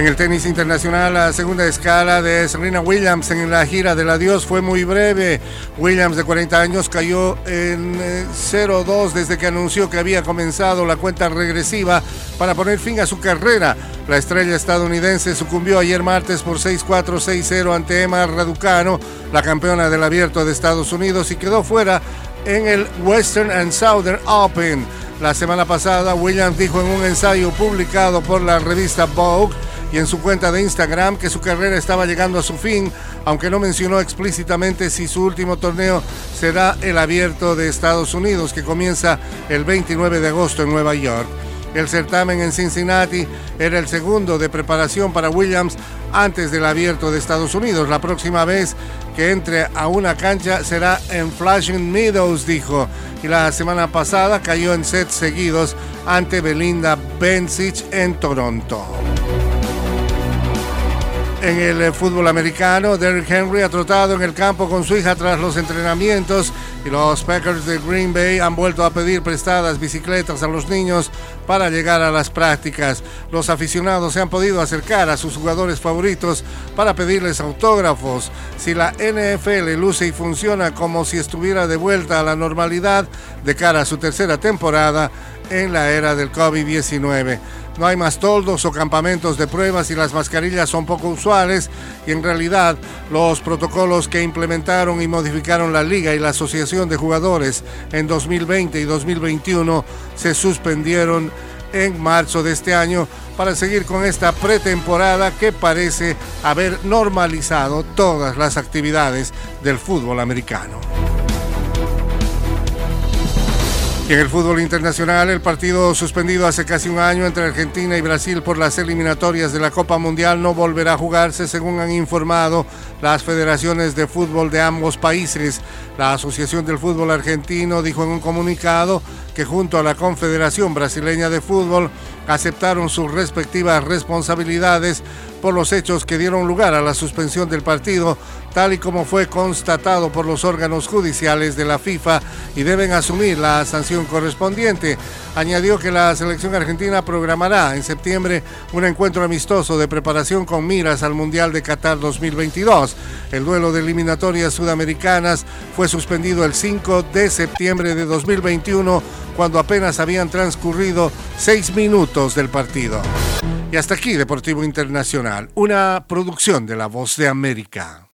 En el tenis internacional, la segunda escala de Serena Williams en la gira del adiós fue muy breve. Williams, de 40 años, cayó en 0-2 eh, desde que anunció que había comenzado la cuenta regresiva para poner fin a su carrera. La estrella estadounidense sucumbió ayer martes por 6-4, 6-0 ante Emma Raducano, la campeona del abierto de Estados Unidos, y quedó fuera en el Western and Southern Open. La semana pasada, Williams dijo en un ensayo publicado por la revista Vogue y en su cuenta de Instagram que su carrera estaba llegando a su fin, aunque no mencionó explícitamente si su último torneo será el abierto de Estados Unidos, que comienza el 29 de agosto en Nueva York. El certamen en Cincinnati era el segundo de preparación para Williams antes del abierto de Estados Unidos. La próxima vez que entre a una cancha será en Flashing Meadows, dijo. Y la semana pasada cayó en sets seguidos ante Belinda Bencic en Toronto. En el eh, fútbol americano, Derrick Henry ha trotado en el campo con su hija tras los entrenamientos y los Packers de Green Bay han vuelto a pedir prestadas bicicletas a los niños para llegar a las prácticas. Los aficionados se han podido acercar a sus jugadores favoritos para pedirles autógrafos. Si la NFL luce y funciona como si estuviera de vuelta a la normalidad de cara a su tercera temporada en la era del COVID-19. No hay más toldos o campamentos de pruebas y las mascarillas son poco usuales y en realidad los protocolos que implementaron y modificaron la liga y la asociación de jugadores en 2020 y 2021 se suspendieron en marzo de este año para seguir con esta pretemporada que parece haber normalizado todas las actividades del fútbol americano. En el fútbol internacional, el partido suspendido hace casi un año entre Argentina y Brasil por las eliminatorias de la Copa Mundial no volverá a jugarse, según han informado las federaciones de fútbol de ambos países. La Asociación del Fútbol Argentino dijo en un comunicado que junto a la Confederación Brasileña de Fútbol aceptaron sus respectivas responsabilidades por los hechos que dieron lugar a la suspensión del partido, tal y como fue constatado por los órganos judiciales de la FIFA y deben asumir la sanción correspondiente. Añadió que la selección argentina programará en septiembre un encuentro amistoso de preparación con miras al Mundial de Qatar 2022. El duelo de eliminatorias sudamericanas fue suspendido el 5 de septiembre de 2021 cuando apenas habían transcurrido seis minutos del partido. Y hasta aquí Deportivo Internacional, una producción de La Voz de América.